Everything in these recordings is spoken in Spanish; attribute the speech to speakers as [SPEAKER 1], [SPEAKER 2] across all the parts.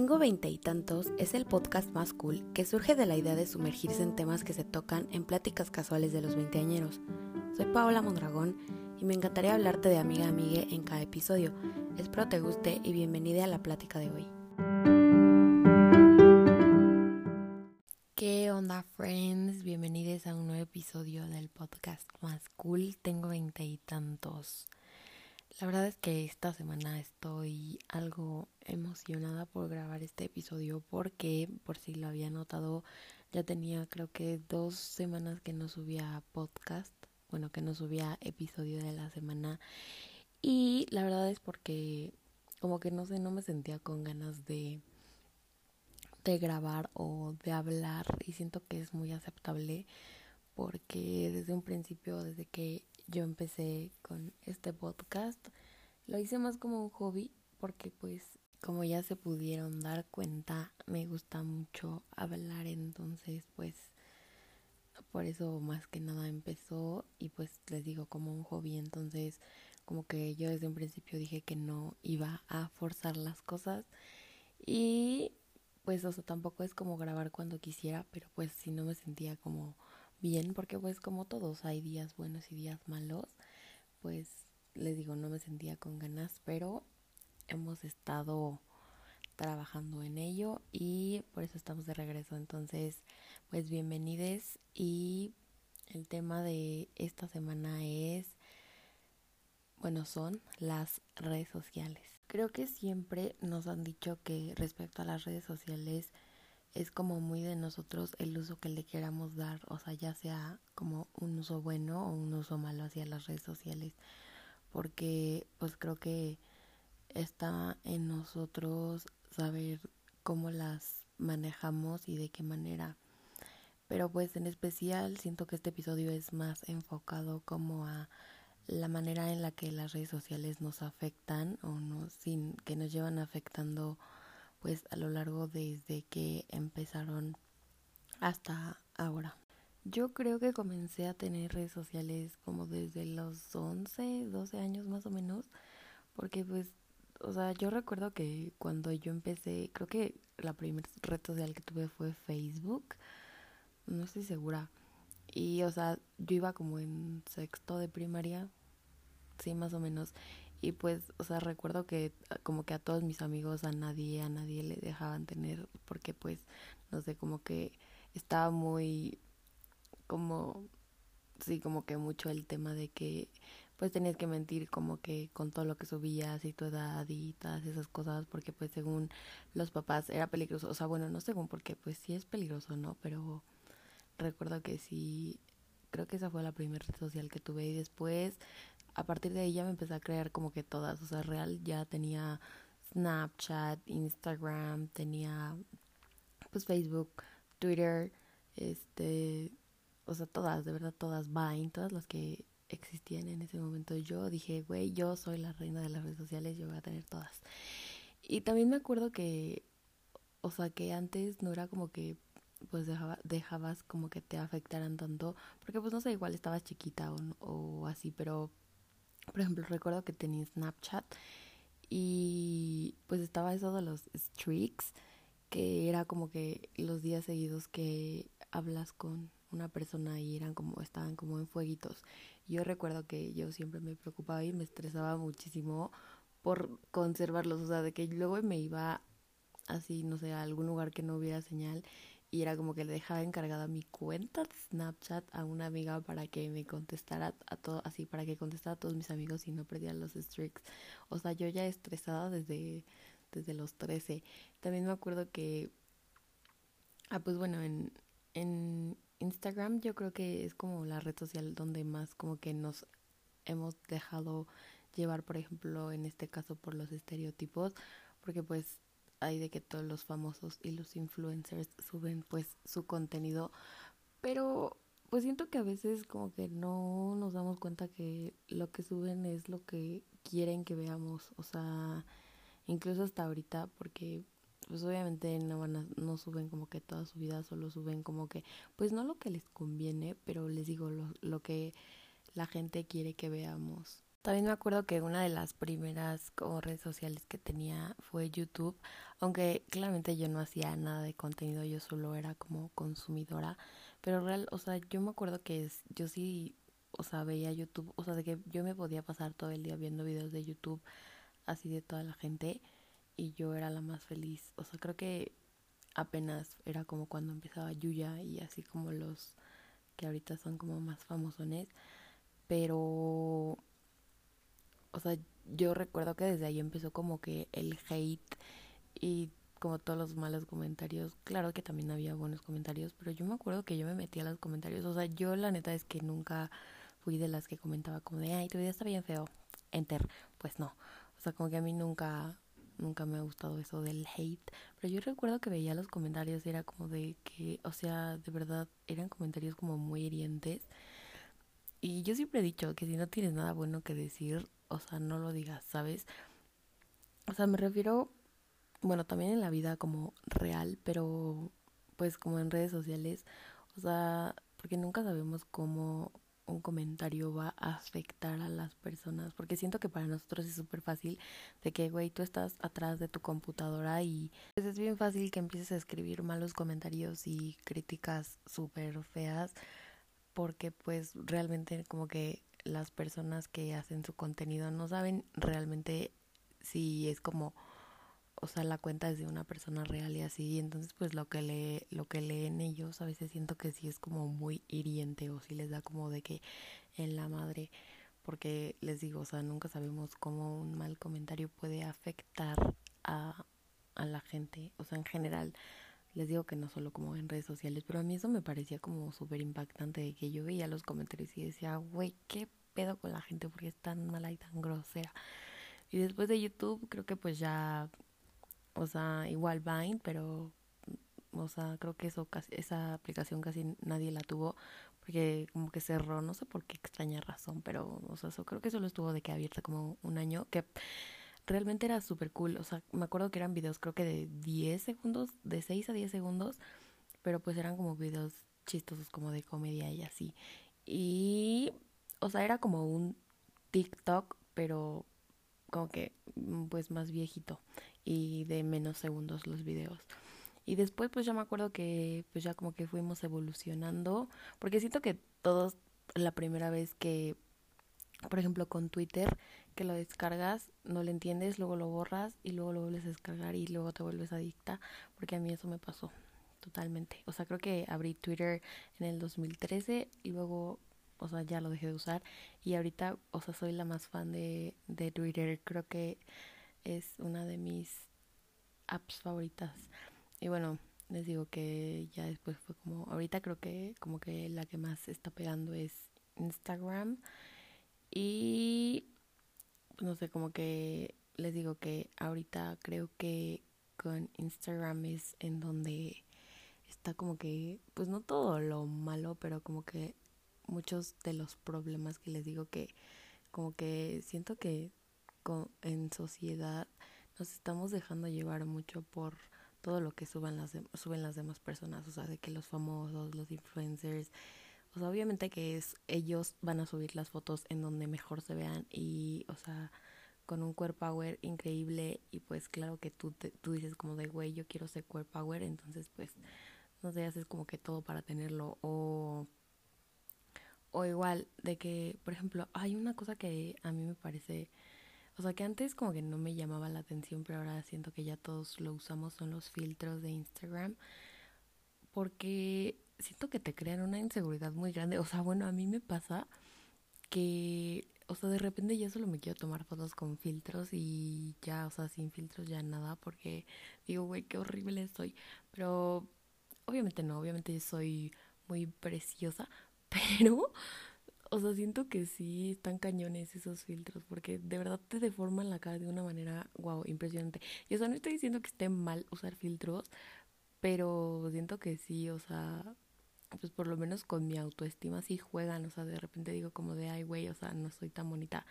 [SPEAKER 1] Tengo veinte y tantos es el podcast más cool que surge de la idea de sumergirse en temas que se tocan en pláticas casuales de los veinteañeros. Soy Paola Mondragón y me encantaría hablarte de amiga a amiga en cada episodio. Espero te guste y bienvenida a la plática de hoy. ¿Qué onda, friends? Bienvenidos a un nuevo episodio del podcast más cool. Tengo veinte y tantos. La verdad es que esta semana estoy algo emocionada por grabar este episodio porque, por si lo había notado, ya tenía creo que dos semanas que no subía podcast, bueno, que no subía episodio de la semana. Y la verdad es porque como que no sé, no me sentía con ganas de de grabar o de hablar y siento que es muy aceptable porque desde un principio, desde que yo empecé con este podcast. Lo hice más como un hobby porque pues como ya se pudieron dar cuenta, me gusta mucho hablar, entonces pues por eso más que nada empezó y pues les digo como un hobby, entonces como que yo desde un principio dije que no iba a forzar las cosas y pues o sea, tampoco es como grabar cuando quisiera, pero pues si no me sentía como bien, porque pues como todos hay días buenos y días malos, pues les digo, no me sentía con ganas, pero hemos estado trabajando en ello y por eso estamos de regreso. Entonces, pues bienvenides y el tema de esta semana es, bueno, son las redes sociales. Creo que siempre nos han dicho que respecto a las redes sociales, es como muy de nosotros el uso que le queramos dar, o sea, ya sea como un uso bueno o un uso malo hacia las redes sociales, porque pues creo que está en nosotros saber cómo las manejamos y de qué manera. Pero pues en especial siento que este episodio es más enfocado como a la manera en la que las redes sociales nos afectan o no sin que nos llevan afectando pues a lo largo desde que empezaron hasta ahora. Yo creo que comencé a tener redes sociales como desde los 11, 12 años más o menos, porque pues, o sea, yo recuerdo que cuando yo empecé, creo que la primera red social que tuve fue Facebook, no estoy segura. Y, o sea, yo iba como en sexto de primaria, sí, más o menos. Y pues, o sea, recuerdo que ah, como que a todos mis amigos, a nadie, a nadie le dejaban tener, porque pues, no sé, como que estaba muy, como, sí, como que mucho el tema de que pues tenías que mentir como que con todo lo que subías y tu edad y todas esas cosas, porque pues según los papás era peligroso, o sea, bueno, no según porque pues sí es peligroso, ¿no? Pero recuerdo que sí, creo que esa fue la primera red social que tuve y después a partir de ahí ya me empecé a crear como que todas, o sea, real ya tenía Snapchat, Instagram, tenía pues Facebook, Twitter, este, o sea, todas, de verdad todas, Vine, todas las que existían en ese momento. Yo dije, güey, yo soy la reina de las redes sociales, yo voy a tener todas. Y también me acuerdo que, o sea, que antes no era como que pues dejaba, dejabas como que te afectaran tanto, porque pues no sé, igual estabas chiquita o, o así, pero por ejemplo, recuerdo que tenía Snapchat y pues estaba eso de los streaks, que era como que los días seguidos que hablas con una persona y eran como, estaban como en fueguitos. Yo recuerdo que yo siempre me preocupaba y me estresaba muchísimo por conservarlos, o sea, de que luego me iba así, no sé, a algún lugar que no hubiera señal y era como que le dejaba encargada mi cuenta de Snapchat a una amiga para que me contestara a todo, así para que contestara a todos mis amigos y no perdiera los streaks. O sea, yo ya estresada desde, desde los 13. También me acuerdo que, ah, pues bueno, en, en Instagram yo creo que es como la red social donde más como que nos hemos dejado llevar, por ejemplo, en este caso por los estereotipos, porque pues hay de que todos los famosos y los influencers suben pues su contenido, pero pues siento que a veces como que no nos damos cuenta que lo que suben es lo que quieren que veamos, o sea, incluso hasta ahorita porque pues obviamente no van a, no suben como que toda su vida, solo suben como que pues no lo que les conviene, pero les digo lo, lo que la gente quiere que veamos. También me acuerdo que una de las primeras como redes sociales que tenía fue YouTube, aunque claramente yo no hacía nada de contenido, yo solo era como consumidora, pero real, o sea, yo me acuerdo que yo sí, o sea, veía YouTube, o sea, de que yo me podía pasar todo el día viendo videos de YouTube así de toda la gente y yo era la más feliz, o sea, creo que apenas era como cuando empezaba Yuya y así como los que ahorita son como más famosones, pero o sea, yo recuerdo que desde ahí empezó como que el hate y como todos los malos comentarios. Claro que también había buenos comentarios, pero yo me acuerdo que yo me metía a los comentarios. O sea, yo la neta es que nunca fui de las que comentaba como de, ay, tu vida está bien feo. Enter. Pues no. O sea, como que a mí nunca, nunca me ha gustado eso del hate. Pero yo recuerdo que veía los comentarios y era como de que, o sea, de verdad eran comentarios como muy hirientes. Y yo siempre he dicho que si no tienes nada bueno que decir, o sea, no lo digas, ¿sabes? O sea, me refiero, bueno, también en la vida como real, pero pues como en redes sociales, o sea, porque nunca sabemos cómo un comentario va a afectar a las personas, porque siento que para nosotros es súper fácil de que, güey, tú estás atrás de tu computadora y pues es bien fácil que empieces a escribir malos comentarios y críticas súper feas, porque pues realmente como que las personas que hacen su contenido no saben realmente si es como o sea la cuenta es de una persona real y así entonces pues lo que lee lo que leen ellos a veces siento que sí es como muy hiriente o si les da como de que en la madre porque les digo o sea nunca sabemos cómo un mal comentario puede afectar a, a la gente o sea en general les digo que no solo como en redes sociales, pero a mí eso me parecía como súper impactante de que yo veía los comentarios y decía, güey, ¿qué pedo con la gente? Porque es tan mala y tan grosera. Y después de YouTube creo que pues ya, o sea, igual Vine, pero, o sea, creo que eso esa aplicación casi nadie la tuvo porque como que cerró, no sé por qué extraña razón, pero, o sea, eso, creo que solo estuvo de que abierta como un año, que realmente era súper cool. O sea, me acuerdo que eran videos creo que de 10 segundos, de 6 a 10 segundos, pero pues eran como videos chistosos como de comedia y así. Y, o sea, era como un TikTok, pero como que mm, pues más viejito y de menos segundos los videos. Y después pues ya me acuerdo que pues ya como que fuimos evolucionando, porque siento que todos la primera vez que, por ejemplo, con Twitter, que lo descargas, no lo entiendes, luego lo borras y luego lo vuelves a descargar y luego te vuelves adicta, porque a mí eso me pasó totalmente. O sea, creo que abrí Twitter en el 2013 y luego, o sea, ya lo dejé de usar y ahorita, o sea, soy la más fan de, de Twitter. Creo que es una de mis apps favoritas. Y bueno, les digo que ya después fue como, ahorita creo que como que la que más está pegando es Instagram. Y no sé, como que les digo que ahorita creo que con Instagram es en donde está como que, pues no todo lo malo, pero como que muchos de los problemas que les digo que como que siento que con, en sociedad nos estamos dejando llevar mucho por todo lo que suben las, suben las demás personas, o sea, de que los famosos, los influencers, o sea, obviamente que es ellos van a subir las fotos en donde mejor se vean y, o sea, con un core power increíble y pues claro que tú tú dices como de güey, yo quiero ser core power, entonces pues no sé, haces como que todo para tenerlo. O o igual de que, por ejemplo, hay una cosa que a mí me parece o sea, que antes como que no me llamaba la atención, pero ahora siento que ya todos lo usamos son los filtros de Instagram porque siento que te crean una inseguridad muy grande. O sea, bueno, a mí me pasa que, o sea, de repente ya solo me quiero tomar fotos con filtros y ya, o sea, sin filtros ya nada, porque digo, güey, qué horrible soy. Pero obviamente no, obviamente soy muy preciosa, pero, o sea, siento que sí están cañones esos filtros, porque de verdad te deforman la cara de una manera, wow, impresionante. Y o sea, no estoy diciendo que esté mal usar filtros, pero siento que sí, o sea, pues por lo menos con mi autoestima sí juegan, o sea, de repente digo como de, ay, güey, o sea, no soy tan bonita.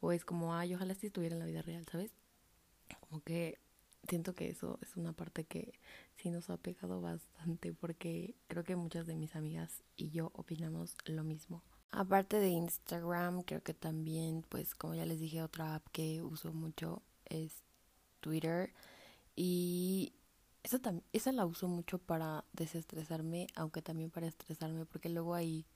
[SPEAKER 1] O es como, ay, ojalá si estuviera en la vida real, ¿sabes? Como que siento que eso es una parte que sí nos ha pegado bastante porque creo que muchas de mis amigas y yo opinamos lo mismo. Aparte de Instagram, creo que también, pues como ya les dije, otra app que uso mucho es Twitter. Y esa, esa la uso mucho para desestresarme, aunque también para estresarme, porque luego ahí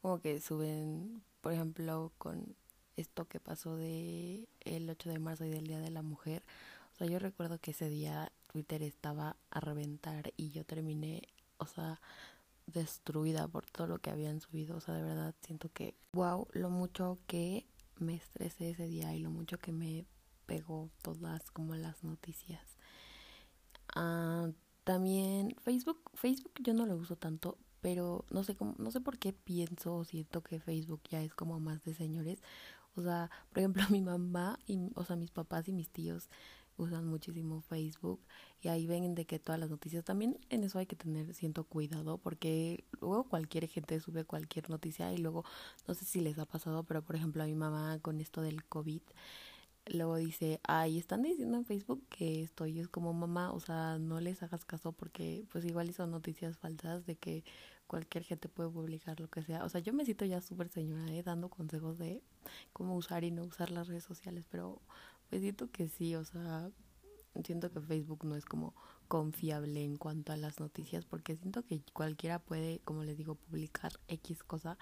[SPEAKER 1] como que suben, por ejemplo, con esto que pasó de el 8 de marzo y del Día de la Mujer. O sea, yo recuerdo que ese día Twitter estaba a reventar y yo terminé, o sea, destruida por todo lo que habían subido. O sea, de verdad siento que, wow, lo mucho que me estresé ese día y lo mucho que me pegó todas como las noticias. También Facebook, Facebook yo no lo uso tanto, pero no sé cómo, no sé por qué pienso o siento que Facebook ya es como más de señores. O sea, por ejemplo, mi mamá y, o sea, mis papás y mis tíos usan muchísimo Facebook y ahí ven de que todas las noticias también en eso hay que tener siento cuidado porque luego cualquier gente sube cualquier noticia y luego no sé si les ha pasado pero por ejemplo a mi mamá con esto del COVID luego dice, ay, están diciendo en Facebook que estoy, es como mamá, o sea, no les hagas caso porque pues igual son noticias falsas de que cualquier gente puede publicar lo que sea. O sea, yo me siento ya súper señora, ¿eh? dando consejos de cómo usar y no usar las redes sociales, pero pues siento que sí, o sea, siento que Facebook no es como confiable en cuanto a las noticias porque siento que cualquiera puede, como les digo, publicar X cosa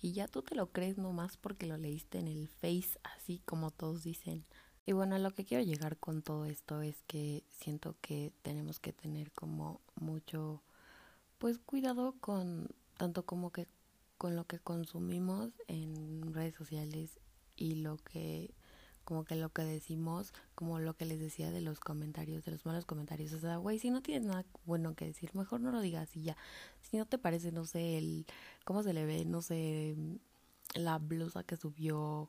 [SPEAKER 1] y ya tú te lo crees nomás porque lo leíste en el Face, así como todos dicen. Y bueno, lo que quiero llegar con todo esto es que siento que tenemos que tener como mucho, pues cuidado con tanto como que con lo que consumimos en redes sociales y lo que como que lo que decimos, como lo que les decía de los comentarios, de los malos comentarios. O sea, güey, si no tienes nada bueno que decir, mejor no lo digas y ya. Si no te parece, no sé, el cómo se le ve, no sé, la blusa que subió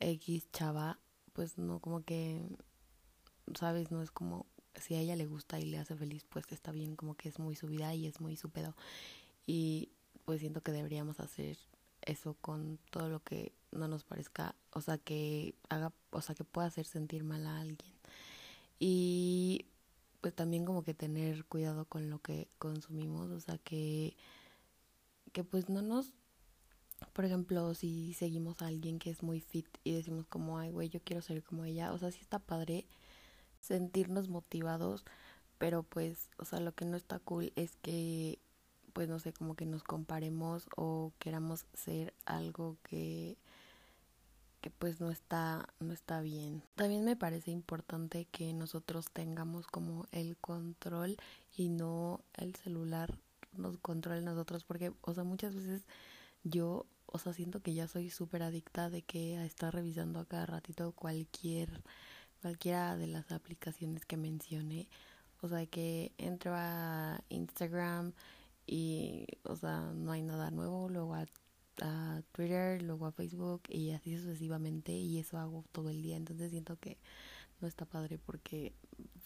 [SPEAKER 1] X chava, pues no, como que, sabes, no es como, si a ella le gusta y le hace feliz, pues está bien, como que es muy su vida y es muy su pedo. Y pues siento que deberíamos hacer eso con todo lo que no nos parezca, o sea, que haga, o sea, que pueda hacer sentir mal a alguien. Y pues también como que tener cuidado con lo que consumimos, o sea, que que pues no nos por ejemplo, si seguimos a alguien que es muy fit y decimos como, ay, güey, yo quiero ser como ella, o sea, sí está padre sentirnos motivados, pero pues, o sea, lo que no está cool es que pues no sé, como que nos comparemos o queramos ser algo que que pues no está no está bien. También me parece importante que nosotros tengamos como el control y no el celular nos controle nosotros porque o sea, muchas veces yo o sea, siento que ya soy súper adicta de que a estar revisando a cada ratito cualquier cualquiera de las aplicaciones que mencioné. O sea, que entro a Instagram y, o sea, no hay nada nuevo, luego a, Twitter, luego a Facebook y así sucesivamente y eso hago todo el día, entonces siento que no está padre porque,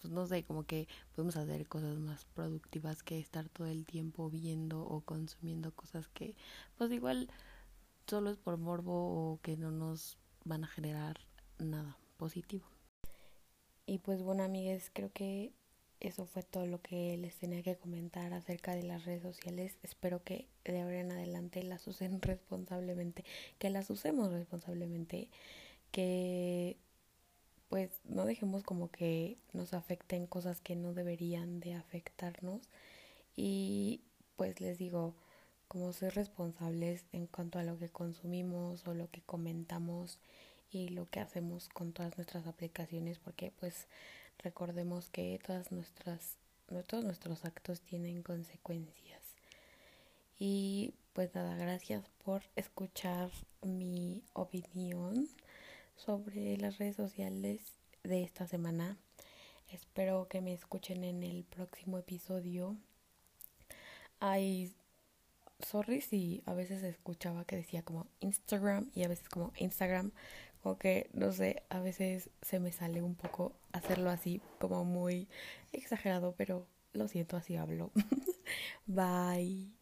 [SPEAKER 1] pues no sé, como que podemos hacer cosas más productivas que estar todo el tiempo viendo o consumiendo cosas que, pues igual solo es por morbo o que no nos van a generar nada positivo. Y pues bueno, amigas, creo que eso fue todo lo que les tenía que comentar acerca de las redes sociales. Espero que de ahora en adelante las usen responsablemente, que las usemos responsablemente, que pues no dejemos como que nos afecten cosas que no deberían de afectarnos y pues les digo como ser responsables en cuanto a lo que consumimos o lo que comentamos y lo que hacemos con todas nuestras aplicaciones porque pues recordemos que todas nuestras todos nuestros actos tienen consecuencias. Y pues nada gracias por escuchar mi opinión sobre las redes sociales de esta semana. Espero que me escuchen en el próximo episodio. Sorry si a veces escuchaba que decía como Instagram y a veces como Instagram como que, no sé, a veces se me sale un poco hacerlo así, como muy exagerado, pero lo siento, así hablo. Bye.